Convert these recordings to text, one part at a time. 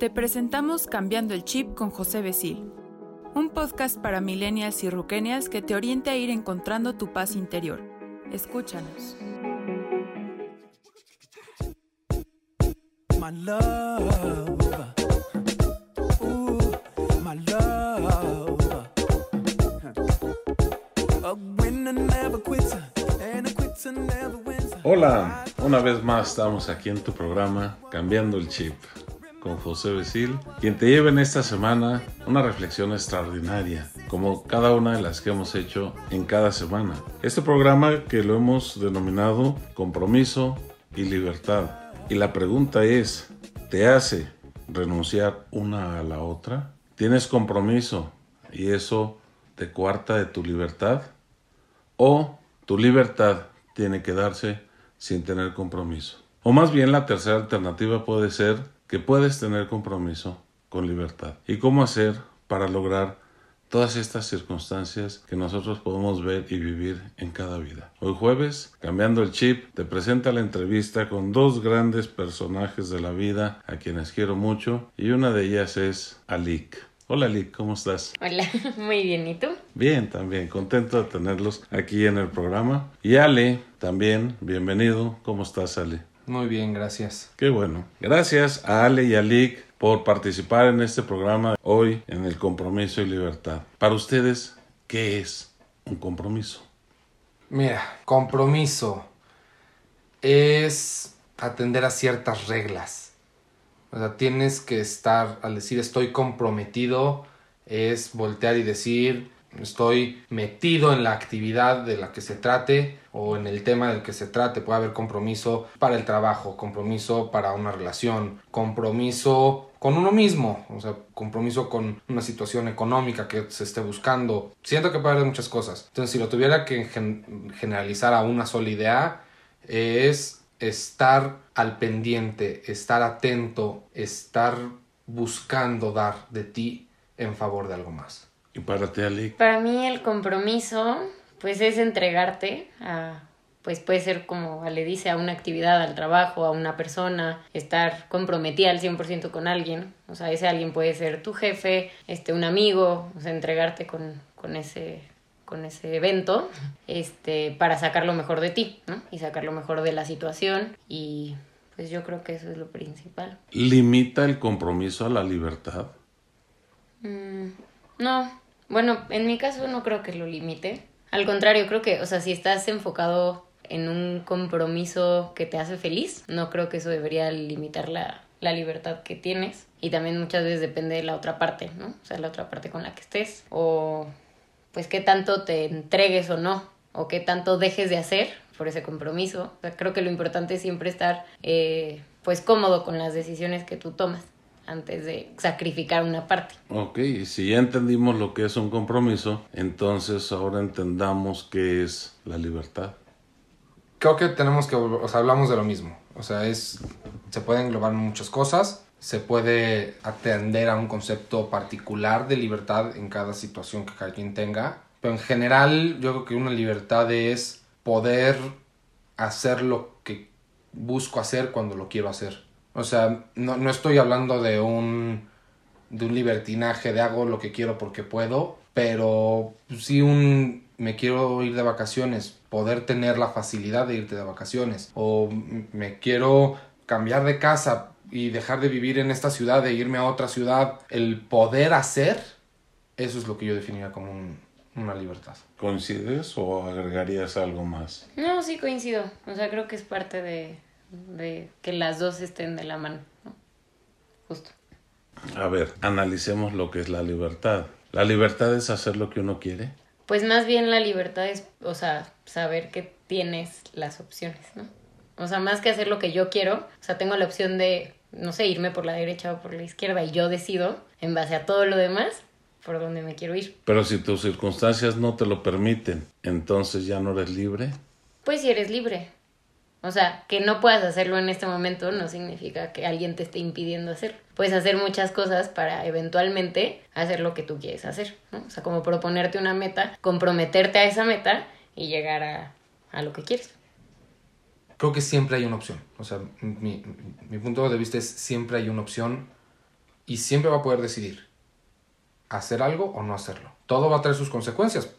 Te presentamos Cambiando el Chip con José Besil, un podcast para millennials y ruquenias que te oriente a ir encontrando tu paz interior. Escúchanos. my love. Ooh, my love. Hola, una vez más estamos aquí en tu programa Cambiando el Chip con José Besil, quien te lleva en esta semana una reflexión extraordinaria, como cada una de las que hemos hecho en cada semana. Este programa que lo hemos denominado Compromiso y Libertad. Y la pregunta es, ¿te hace renunciar una a la otra? ¿Tienes compromiso y eso te cuarta de tu libertad? ¿O tu libertad tiene que darse sin tener compromiso? O más bien la tercera alternativa puede ser que puedes tener compromiso con libertad. ¿Y cómo hacer para lograr todas estas circunstancias que nosotros podemos ver y vivir en cada vida. Hoy jueves, cambiando el chip, te presenta la entrevista con dos grandes personajes de la vida a quienes quiero mucho y una de ellas es Alik. Hola Alik, ¿cómo estás? Hola, muy bien, ¿y tú? Bien, también, contento de tenerlos aquí en el programa. Y Ale, también, bienvenido. ¿Cómo estás, Ale? Muy bien, gracias. Qué bueno. Gracias a Ale y a Alik por participar en este programa hoy en el compromiso y libertad. Para ustedes, ¿qué es un compromiso? Mira, compromiso es atender a ciertas reglas. O sea, tienes que estar, al decir estoy comprometido, es voltear y decir estoy metido en la actividad de la que se trate o en el tema del que se trate. Puede haber compromiso para el trabajo, compromiso para una relación, compromiso con uno mismo, o sea, compromiso con una situación económica que se esté buscando. Siento que puede haber muchas cosas. Entonces, si lo tuviera que generalizar a una sola idea, es estar al pendiente, estar atento, estar buscando dar de ti en favor de algo más. ¿Y para ti, Ali? Para mí el compromiso, pues es entregarte a, pues puede ser como le dice, a una actividad, al trabajo, a una persona, estar comprometida al 100% con alguien. O sea, ese alguien puede ser tu jefe, este, un amigo, o sea, entregarte con, con ese con ese evento este para sacar lo mejor de ti ¿no? y sacar lo mejor de la situación y pues yo creo que eso es lo principal limita el compromiso a la libertad mm, no bueno, en mi caso no creo que lo limite. Al contrario, creo que, o sea, si estás enfocado en un compromiso que te hace feliz, no creo que eso debería limitar la, la libertad que tienes. Y también muchas veces depende de la otra parte, ¿no? O sea, la otra parte con la que estés. O pues qué tanto te entregues o no. O qué tanto dejes de hacer por ese compromiso. O sea, creo que lo importante es siempre estar eh, pues cómodo con las decisiones que tú tomas antes de sacrificar una parte. Ok, y si ya entendimos lo que es un compromiso, entonces ahora entendamos qué es la libertad. Creo que tenemos que, o sea, hablamos de lo mismo. O sea, es, se pueden englobar muchas cosas, se puede atender a un concepto particular de libertad en cada situación que cada quien tenga, pero en general yo creo que una libertad es poder hacer lo que busco hacer cuando lo quiero hacer. O sea, no, no estoy hablando de un, de un libertinaje de hago lo que quiero porque puedo, pero sí un me quiero ir de vacaciones, poder tener la facilidad de irte de vacaciones, o me quiero cambiar de casa y dejar de vivir en esta ciudad, de irme a otra ciudad, el poder hacer, eso es lo que yo definiría como una libertad. ¿Coincides o agregarías algo más? No, sí coincido, o sea, creo que es parte de, de que las dos estén de la mano, ¿no? Justo. A ver, analicemos lo que es la libertad. ¿La libertad es hacer lo que uno quiere? Pues más bien la libertad es, o sea, saber que tienes las opciones, ¿no? O sea, más que hacer lo que yo quiero, o sea, tengo la opción de, no sé, irme por la derecha o por la izquierda y yo decido, en base a todo lo demás, por dónde me quiero ir. Pero si tus circunstancias no te lo permiten, entonces ya no eres libre. Pues si eres libre, o sea, que no puedas hacerlo en este momento no significa que alguien te esté impidiendo hacerlo. Puedes hacer muchas cosas para eventualmente hacer lo que tú quieres hacer, ¿no? O sea, como proponerte una meta, comprometerte a esa meta y llegar a, a lo que quieres. Creo que siempre hay una opción. O sea, mi, mi punto de vista es siempre hay una opción y siempre va a poder decidir hacer algo o no hacerlo. Todo va a tener sus consecuencias,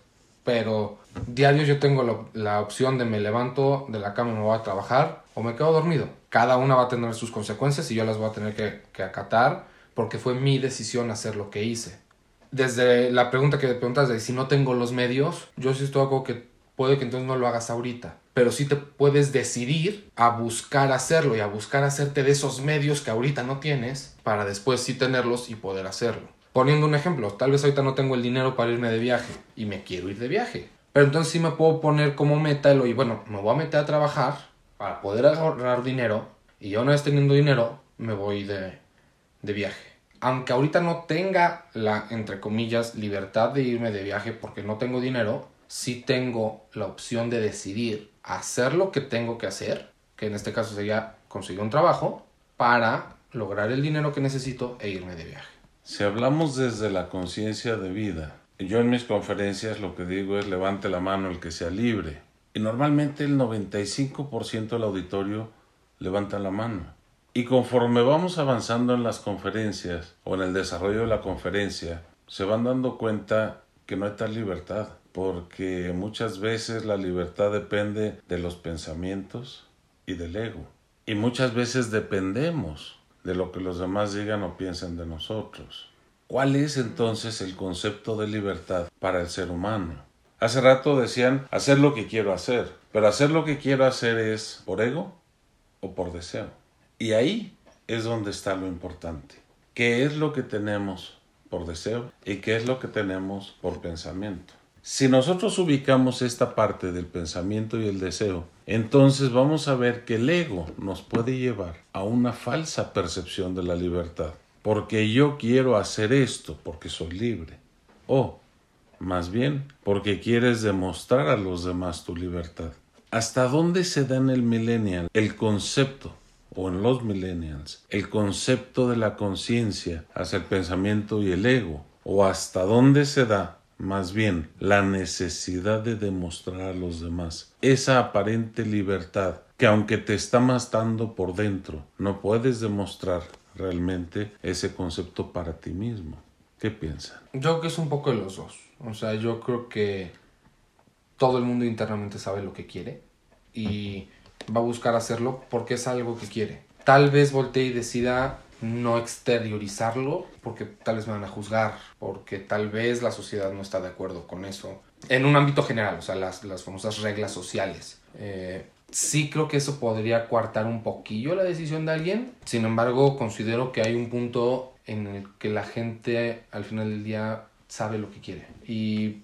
pero diario yo tengo la, opción de me levanto de la cama y me voy a trabajar o me quedo dormido. Cada una va a tener sus consecuencias y yo las voy a tener que, acatar porque fue mi decisión hacer lo que hice. Desde la pregunta que me preguntas de si no tengo los medios, yo sí estoy algo que puede que entonces no lo hagas ahorita, pero sí te puedes decidir a buscar hacerlo y a buscar hacerte de esos medios que ahorita no tienes para después sí tenerlos y poder hacerlo. Poniendo un ejemplo, tal vez ahorita no tengo el dinero para irme de viaje y me quiero ir de viaje. Pero entonces sí me puedo poner como meta el, y bueno, me voy a meter a trabajar para poder ahorrar dinero y ya una vez teniendo dinero me voy de, de viaje. Aunque ahorita no tenga la, entre comillas, libertad de irme de viaje porque no tengo dinero, sí tengo la opción de decidir hacer lo que tengo que hacer, que en este caso sería conseguir un trabajo, para lograr el dinero que necesito e irme de viaje. Si hablamos desde la conciencia de vida, yo en mis conferencias lo que digo es levante la mano el que sea libre. Y normalmente el 95% del auditorio levanta la mano. Y conforme vamos avanzando en las conferencias o en el desarrollo de la conferencia, se van dando cuenta que no hay tal libertad, porque muchas veces la libertad depende de los pensamientos y del ego. Y muchas veces dependemos de lo que los demás digan o piensen de nosotros. ¿Cuál es entonces el concepto de libertad para el ser humano? Hace rato decían hacer lo que quiero hacer, pero hacer lo que quiero hacer es por ego o por deseo. Y ahí es donde está lo importante. ¿Qué es lo que tenemos por deseo y qué es lo que tenemos por pensamiento? Si nosotros ubicamos esta parte del pensamiento y el deseo, entonces vamos a ver que el ego nos puede llevar a una falsa percepción de la libertad. Porque yo quiero hacer esto porque soy libre. O, más bien, porque quieres demostrar a los demás tu libertad. ¿Hasta dónde se da en el millennial el concepto, o en los millennials, el concepto de la conciencia hacia el pensamiento y el ego? ¿O hasta dónde se da más bien la necesidad de demostrar a los demás esa aparente libertad que aunque te está matando por dentro, no puedes demostrar realmente ese concepto para ti mismo. ¿Qué piensan? Yo creo que es un poco de los dos. O sea, yo creo que todo el mundo internamente sabe lo que quiere y va a buscar hacerlo porque es algo que quiere. Tal vez voltee y decida no exteriorizarlo porque tal vez me van a juzgar, porque tal vez la sociedad no está de acuerdo con eso. En un ámbito general, o sea, las, las famosas reglas sociales. Eh, sí creo que eso podría coartar un poquillo la decisión de alguien. Sin embargo, considero que hay un punto en el que la gente al final del día sabe lo que quiere. Y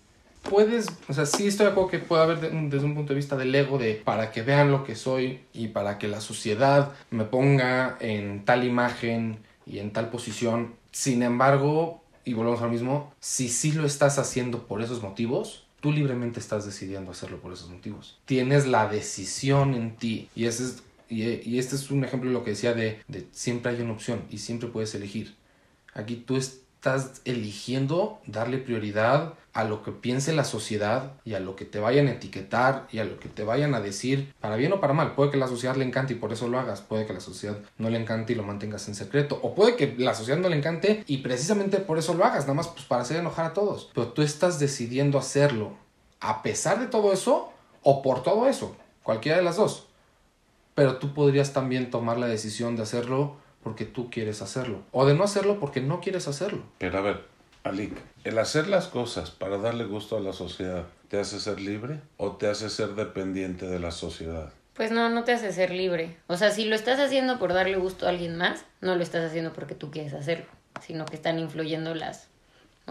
puedes, o sea, sí estoy de acuerdo que puede haber desde un punto de vista del ego de para que vean lo que soy y para que la sociedad me ponga en tal imagen y en tal posición. Sin embargo, y volvemos al mismo, si sí lo estás haciendo por esos motivos, tú libremente estás decidiendo hacerlo por esos motivos. Tienes la decisión en ti y ese es y, este es un ejemplo de lo que decía de, de siempre hay una opción y siempre puedes elegir. Aquí tú estás eligiendo darle prioridad a lo que piense la sociedad y a lo que te vayan a etiquetar y a lo que te vayan a decir, para bien o para mal. Puede que la sociedad le encante y por eso lo hagas, puede que la sociedad no le encante y lo mantengas en secreto, o puede que la sociedad no le encante y precisamente por eso lo hagas, nada más pues para hacer enojar a todos. Pero tú estás decidiendo hacerlo a pesar de todo eso o por todo eso, cualquiera de las dos. Pero tú podrías también tomar la decisión de hacerlo porque tú quieres hacerlo, o de no hacerlo porque no quieres hacerlo. Pero a ver, Alik, ¿el hacer las cosas para darle gusto a la sociedad te hace ser libre o te hace ser dependiente de la sociedad? Pues no, no te hace ser libre. O sea, si lo estás haciendo por darle gusto a alguien más, no lo estás haciendo porque tú quieres hacerlo, sino que están influyendo las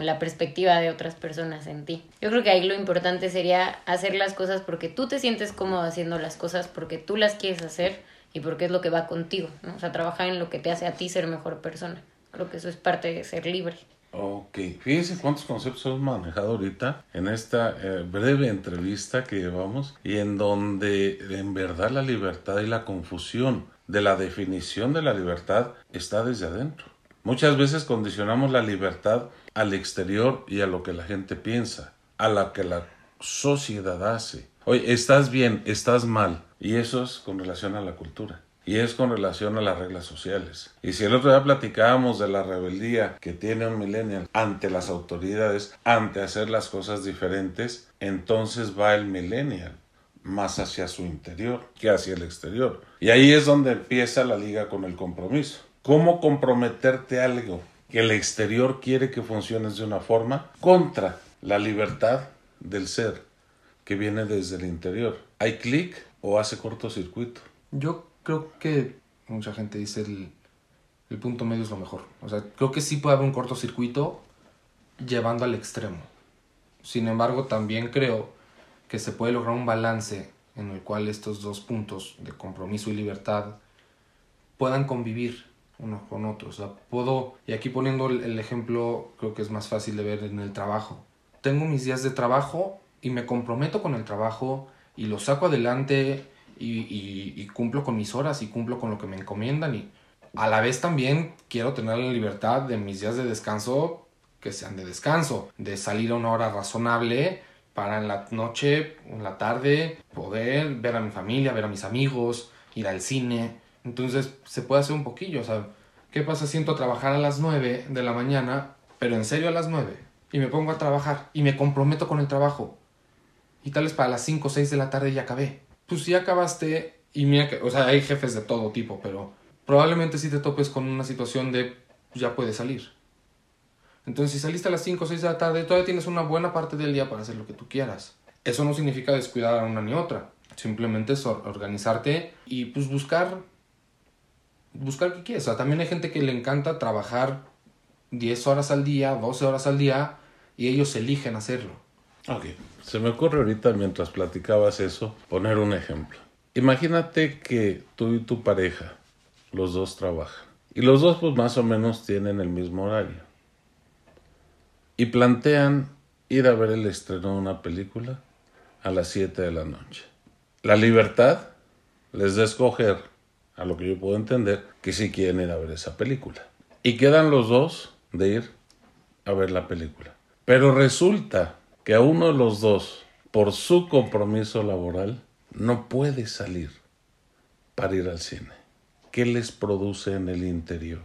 la perspectiva de otras personas en ti. Yo creo que ahí lo importante sería hacer las cosas porque tú te sientes cómodo haciendo las cosas, porque tú las quieres hacer y porque es lo que va contigo, ¿no? O sea, trabajar en lo que te hace a ti ser mejor persona. Creo que eso es parte de ser libre. Ok, fíjense cuántos conceptos hemos manejado ahorita en esta eh, breve entrevista que llevamos y en donde en verdad la libertad y la confusión de la definición de la libertad está desde adentro. Muchas veces condicionamos la libertad al exterior y a lo que la gente piensa, a lo que la sociedad hace. Oye, estás bien, estás mal, y eso es con relación a la cultura. y es con relación a las reglas sociales. Y si el otro día platicábamos de la rebeldía que tiene un millennial ante las autoridades, ante hacer las cosas diferentes, entonces va el millennial más hacia su interior que hacia el exterior. Y ahí es donde empieza la liga con el compromiso. ¿Cómo comprometerte algo que el exterior quiere que funciones de una forma contra la libertad del ser que viene desde el interior? ¿Hay clic o hace cortocircuito? Yo creo que mucha gente dice el, el punto medio es lo mejor. O sea, creo que sí puede haber un cortocircuito llevando al extremo. Sin embargo, también creo que se puede lograr un balance en el cual estos dos puntos de compromiso y libertad puedan convivir unos con otros. O sea, puedo, y aquí poniendo el, ejemplo, creo que es más fácil de ver en el trabajo. Tengo mis días de trabajo y me comprometo con el trabajo y lo saco adelante y, cumplo con mis horas y cumplo con lo que me encomiendan y a la vez también quiero tener la libertad de mis días de descanso que sean de descanso, de salir a una hora razonable para en la noche, en la tarde, poder ver a mi familia, ver a mis amigos, ir al cine. Entonces se puede hacer un poquillo, o sea, ¿qué pasa si entro a trabajar a las 9 de la mañana, pero en serio a las 9? Y me pongo a trabajar y me comprometo con el trabajo. Y tal vez para las 5 o 6 de la tarde ya acabé. Pues si acabaste, y mira que, o sea, hay jefes de todo tipo, pero probablemente si te topes con una situación de ya puedes salir. Entonces, si saliste a las 5 o 6 de la tarde, todavía tienes una buena parte del día para hacer lo que tú quieras. Eso no significa descuidar a una ni otra. Simplemente es or- organizarte y pues buscar buscar qué quieres. O sea, también hay gente que le encanta trabajar 10 horas al día, 12 horas al día y ellos eligen hacerlo. Ok. Se me ocurre ahorita mientras platicabas eso, poner un ejemplo. Imagínate que tú y tu pareja, los dos trabajan. Y los dos pues más o menos tienen el mismo horario. Y plantean ir a ver el estreno de una película a las 7 de la noche. La libertad les da escoger, a lo que yo puedo entender, que si quieren ir a ver esa película. Y quedan los dos de ir a ver la película. Pero resulta que a uno de los dos, por su compromiso laboral, no puede salir para ir al cine. ¿Qué les produce en el interior?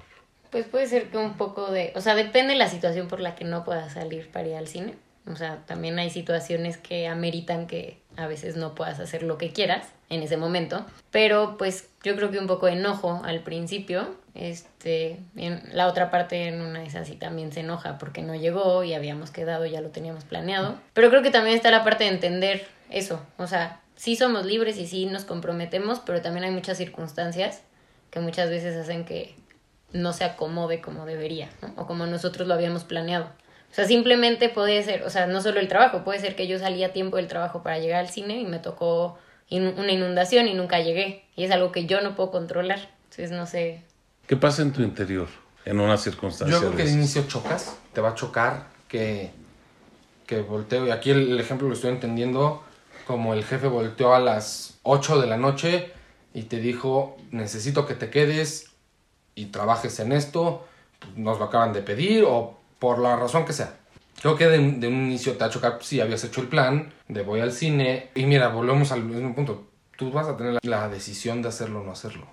Pues puede ser que un poco de, o sea, depende de la situación por la que no puedas salir para ir al cine. O sea, también hay situaciones que ameritan que a veces no puedas hacer lo que quieras en ese momento. Pero pues yo creo que un poco de enojo al principio. Este, en la otra parte en una de esas sí también se enoja porque no llegó y habíamos quedado, ya lo teníamos planeado. Pero creo que también está la parte de entender eso. O sea, sí somos libres y sí nos comprometemos, pero también hay muchas circunstancias que muchas veces hacen que no se acomode como debería, o como nosotros lo habíamos planeado. O sea, simplemente puede ser, o sea, no solo el trabajo, puede ser que yo salí a tiempo del trabajo para llegar al cine y me tocó in- una inundación y nunca llegué. Y es algo que yo no puedo controlar. Entonces, no sé. ¿Qué pasa en tu interior en una circunstancia Yo creo que esas? inicio chocas, te va a chocar que, que volteo. Y aquí el, el ejemplo lo estoy entendiendo como el jefe volteó a las 8 de la noche y te dijo, necesito que te quedes y trabajes en esto, nos lo acaban de pedir o por la razón que sea. Creo que de, de un inicio te va a chocar si habías hecho el plan de voy al cine y mira, volvemos al mismo punto. Tú vas a tener la, la decisión de hacerlo o no hacerlo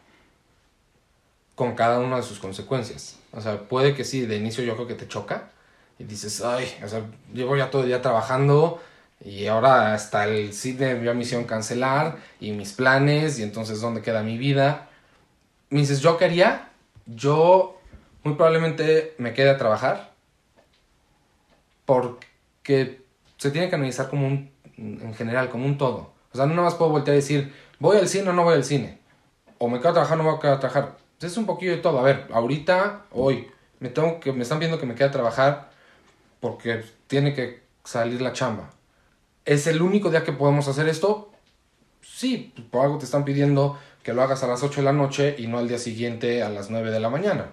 con cada una de sus consecuencias. O sea, puede que sí, de inicio yo creo que te choca y dices, ay, o sea, llevo ya todo el día trabajando y ahora hasta el cine ya me hicieron cancelar y mis planes y entonces dónde queda mi vida. Me dices, yo quería, yo muy probablemente me quede a trabajar porque se tiene que analizar como un, en general, como un todo. O sea, no nada más puedo voltear y decir, voy al cine o no voy al cine. O me quedo a trabajar o no me quedo a trabajar. Es un poquillo de todo. A ver, ahorita, hoy, me, tengo que, me están viendo que me quede a trabajar porque tiene que salir la chamba. ¿Es el único día que podemos hacer esto? Sí, por algo te están pidiendo que lo hagas a las 8 de la noche y no al día siguiente a las 9 de la mañana.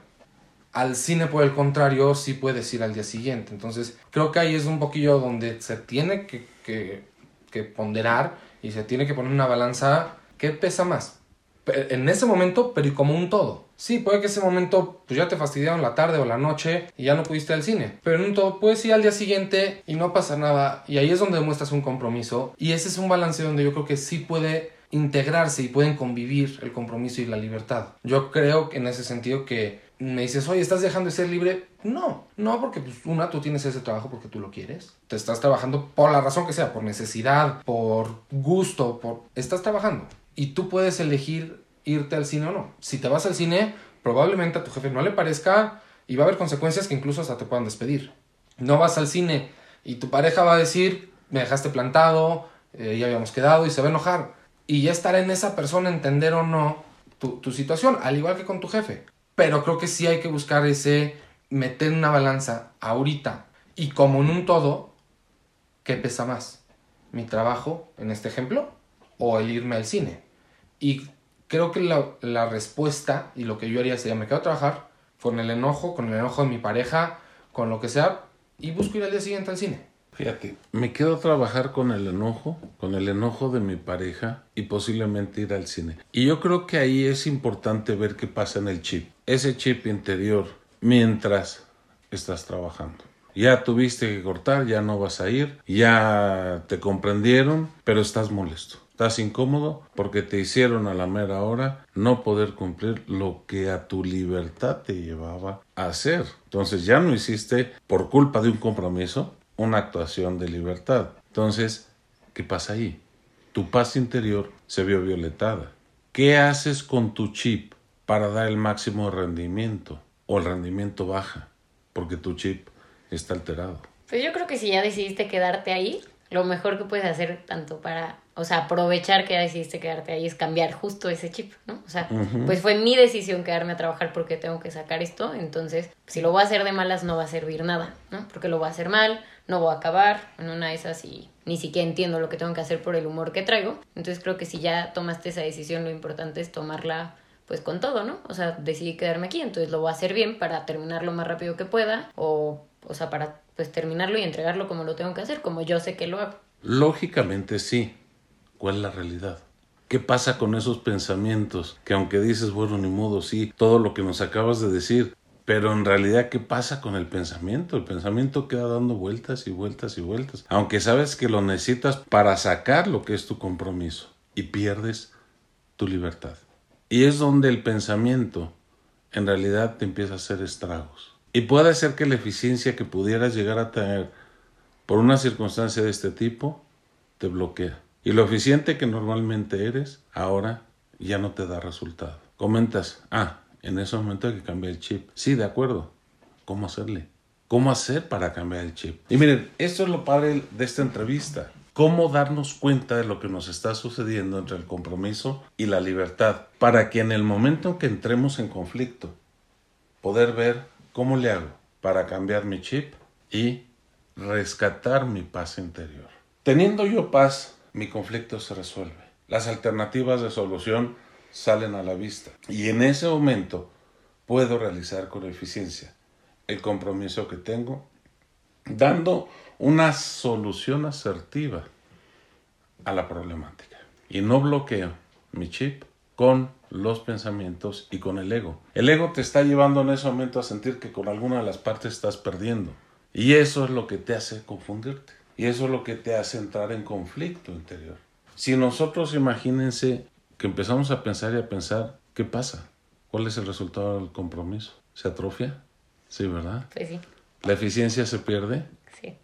Al cine, por el contrario, sí puedes ir al día siguiente. Entonces, creo que ahí es un poquillo donde se tiene que, que, ponderar y se tiene que poner una balanza que pesa más. En ese momento, pero y como un todo. Sí, puede que ese momento pues ya te fastidiaron la tarde o la noche y ya no pudiste ir al cine. Pero en un todo puedes ir al día siguiente y no pasa nada. Y ahí es donde demuestras un compromiso. Y ese es un balance donde yo creo que sí puede integrarse y pueden convivir el compromiso y la libertad. Yo creo que en ese sentido que me dices, oye, ¿estás dejando de ser libre? No, no, porque pues, una, tú tienes ese trabajo porque tú lo quieres. Te estás trabajando por la razón que sea, por necesidad, por gusto, por... Estás trabajando. Y tú puedes elegir irte al cine o no. Si te vas al cine, probablemente a tu jefe no le parezca y va a haber consecuencias que incluso hasta te puedan despedir. No vas al cine y tu pareja va a decir, me dejaste plantado, eh, ya habíamos quedado y se va a enojar. Y ya estará en esa persona entender o no tu, tu situación, al igual que con tu jefe. Pero creo que sí hay que buscar ese meter una balanza ahorita y como en un todo, ¿qué pesa más? ¿Mi trabajo, en este ejemplo, o el irme al cine? Y creo que la, la respuesta y lo que yo haría sería, me quedo a trabajar con el enojo, con el enojo de mi pareja, con lo que sea, y busco ir al día siguiente al cine. Fíjate, me quedo a trabajar con el enojo, con el enojo de mi pareja y posiblemente ir al cine. Y yo creo que ahí es importante ver qué pasa en el chip, ese chip interior, mientras estás trabajando. Ya tuviste que cortar, ya no vas a ir, ya te comprendieron, pero estás molesto. Estás incómodo porque te hicieron a la mera hora no poder cumplir lo que a tu libertad te llevaba a hacer. Entonces ya no hiciste por culpa de un compromiso una actuación de libertad. Entonces, ¿qué pasa ahí? Tu paz interior se vio violentada. ¿Qué haces con tu chip para dar el máximo rendimiento? O el rendimiento baja porque tu chip está alterado. Pues yo creo que si ya decidiste quedarte ahí, lo mejor que puedes hacer tanto para, o sea, aprovechar que ya decidiste quedarte ahí es cambiar justo ese chip, ¿no? O sea, pues fue mi decisión quedarme a trabajar porque tengo que sacar esto, entonces si lo voy a hacer de malas no va a servir nada, ¿no? Porque lo voy a hacer mal, no voy a acabar en una de esas y ni siquiera entiendo lo que tengo que hacer por el humor que traigo. Entonces creo que si ya tomaste esa decisión, lo importante es tomarla pues con todo, ¿no? O sea, decidí quedarme aquí, entonces lo voy a hacer bien para terminarlo lo más rápido que pueda o, o sea, para pues terminarlo y entregarlo como lo tengo que hacer, como yo sé que lo hago. Lógicamente sí. ¿Cuál es la realidad? ¿Qué pasa con esos pensamientos? Que aunque dices, bueno, ni modo, sí, todo lo que nos acabas de decir, pero en realidad, ¿qué pasa con el pensamiento? El pensamiento queda dando vueltas y vueltas y vueltas. Aunque sabes que lo necesitas para sacar lo que es tu compromiso y pierdes tu libertad. Y es donde el pensamiento en realidad te empieza a hacer estragos. Y puede ser que la eficiencia que pudieras llegar a tener por una circunstancia de este tipo te bloquea. Y lo eficiente que normalmente eres, ahora ya no te da resultado. Comentas, ah, en ese momento hay que cambiar el chip. Sí, de acuerdo. ¿Cómo hacerle? ¿Cómo hacer para cambiar el chip? Y miren, esto es lo padre de esta entrevista. Cómo darnos cuenta de lo que nos está sucediendo entre el compromiso y la libertad, para que en el momento en que entremos en conflicto, poder ver cómo le hago para cambiar mi chip y rescatar mi paz interior. Teniendo yo paz, mi conflicto se resuelve. Las alternativas de solución salen a la vista. Y en ese momento puedo realizar con eficiencia el compromiso que tengo, dando una solución asertiva a la problemática. Y no bloqueo mi chip con los pensamientos y con el ego. El ego te está llevando en ese momento a sentir que con alguna de las partes estás perdiendo. Y eso es lo que te hace confundirte. Y eso es lo que te hace entrar en conflicto interior. Si nosotros imagínense que empezamos a pensar y a pensar, ¿qué pasa? ¿Cuál es el resultado del compromiso? ¿Se atrofia? Sí, ¿verdad? Pues sí, ¿La eficiencia se pierde? sí.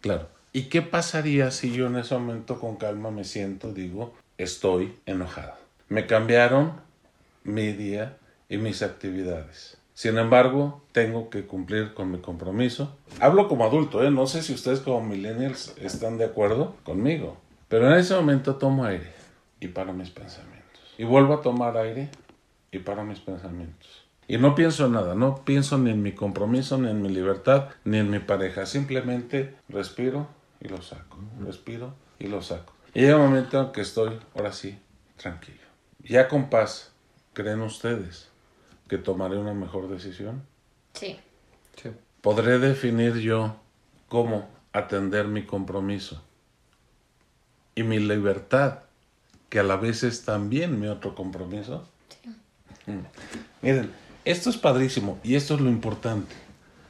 Claro. ¿Y qué pasaría si yo en ese momento con calma me siento, digo, estoy enojado? Me cambiaron mi día y mis actividades. Sin embargo, tengo que cumplir con mi compromiso. Hablo como adulto, ¿eh? No sé si ustedes como millennials están de acuerdo conmigo. Pero en ese momento tomo aire y paro mis pensamientos. Y vuelvo a tomar aire y paro mis pensamientos. Y no pienso en nada, no pienso ni en mi compromiso, ni en mi libertad, ni en mi pareja. Simplemente respiro y lo saco. Respiro y lo saco. Y llega un momento en que estoy, ahora sí, tranquilo. Ya con paz, ¿creen ustedes que tomaré una mejor decisión? Sí. Sí. ¿Podré definir yo cómo atender mi compromiso y mi libertad, que a la vez es también mi otro compromiso? Mm. Miren, esto es padrísimo y esto es lo importante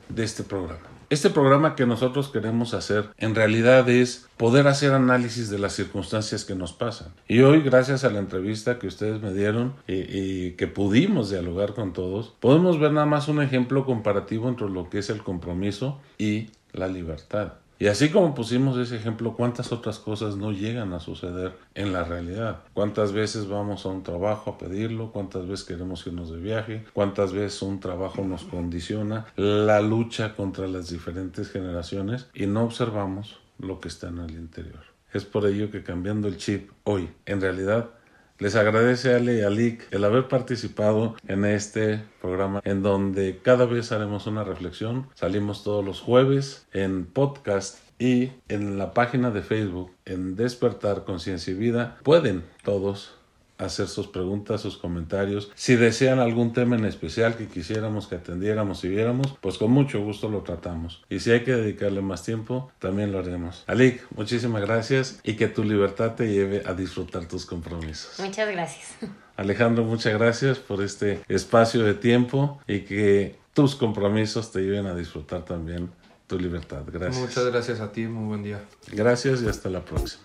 de este programa. Este programa que nosotros queremos hacer en realidad es poder hacer análisis de las circunstancias que nos pasan. Y hoy, gracias a la entrevista que ustedes me dieron y, y, que pudimos dialogar con todos, podemos ver nada más un ejemplo comparativo entre lo que es el compromiso y la libertad. Y así como pusimos ese ejemplo, ¿cuántas otras cosas no llegan a suceder en la realidad? ¿Cuántas veces vamos a un trabajo a pedirlo? ¿Cuántas veces queremos irnos de viaje? ¿Cuántas veces un trabajo nos condiciona la lucha contra las diferentes generaciones y no observamos lo que está en el interior? Es por ello que cambiando el chip hoy, en realidad, les agradece Ale y a Lick el haber participado en este programa en donde cada vez haremos una reflexión. Salimos todos los jueves en podcast y en la página de Facebook en Despertar Conciencia y Vida. Pueden todos hacer sus preguntas, sus comentarios. Si desean algún tema en especial que quisiéramos que atendiéramos y viéramos, pues con mucho gusto lo tratamos. Y si hay que dedicarle más tiempo, también lo haremos. Alik, muchísimas gracias y que tu libertad te lleve a disfrutar tus compromisos. Muchas gracias. Alejandro, muchas gracias por este espacio de tiempo y que tus compromisos te lleven a disfrutar también tu libertad. Gracias. Muchas gracias a ti, muy buen día. Gracias y hasta la próxima.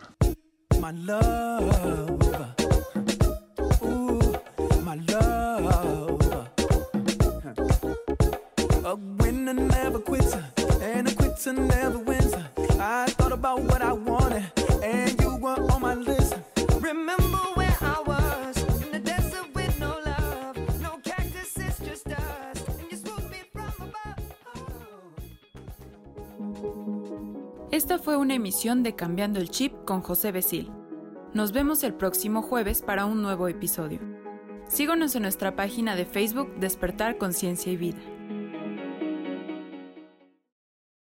My love. My love. A winner never quits, and a quitter never wins. I thought about what I wanted, and you were on my list. Remember where I was in the desert with no love, no cactuses, just dust, and you swooped me from above. Esta fue una emisión de Cambiando el Chip con José Besil. Nos vemos el próximo jueves para un nuevo episodio. Síguenos en nuestra página de Facebook Despertar Conciencia y Vida.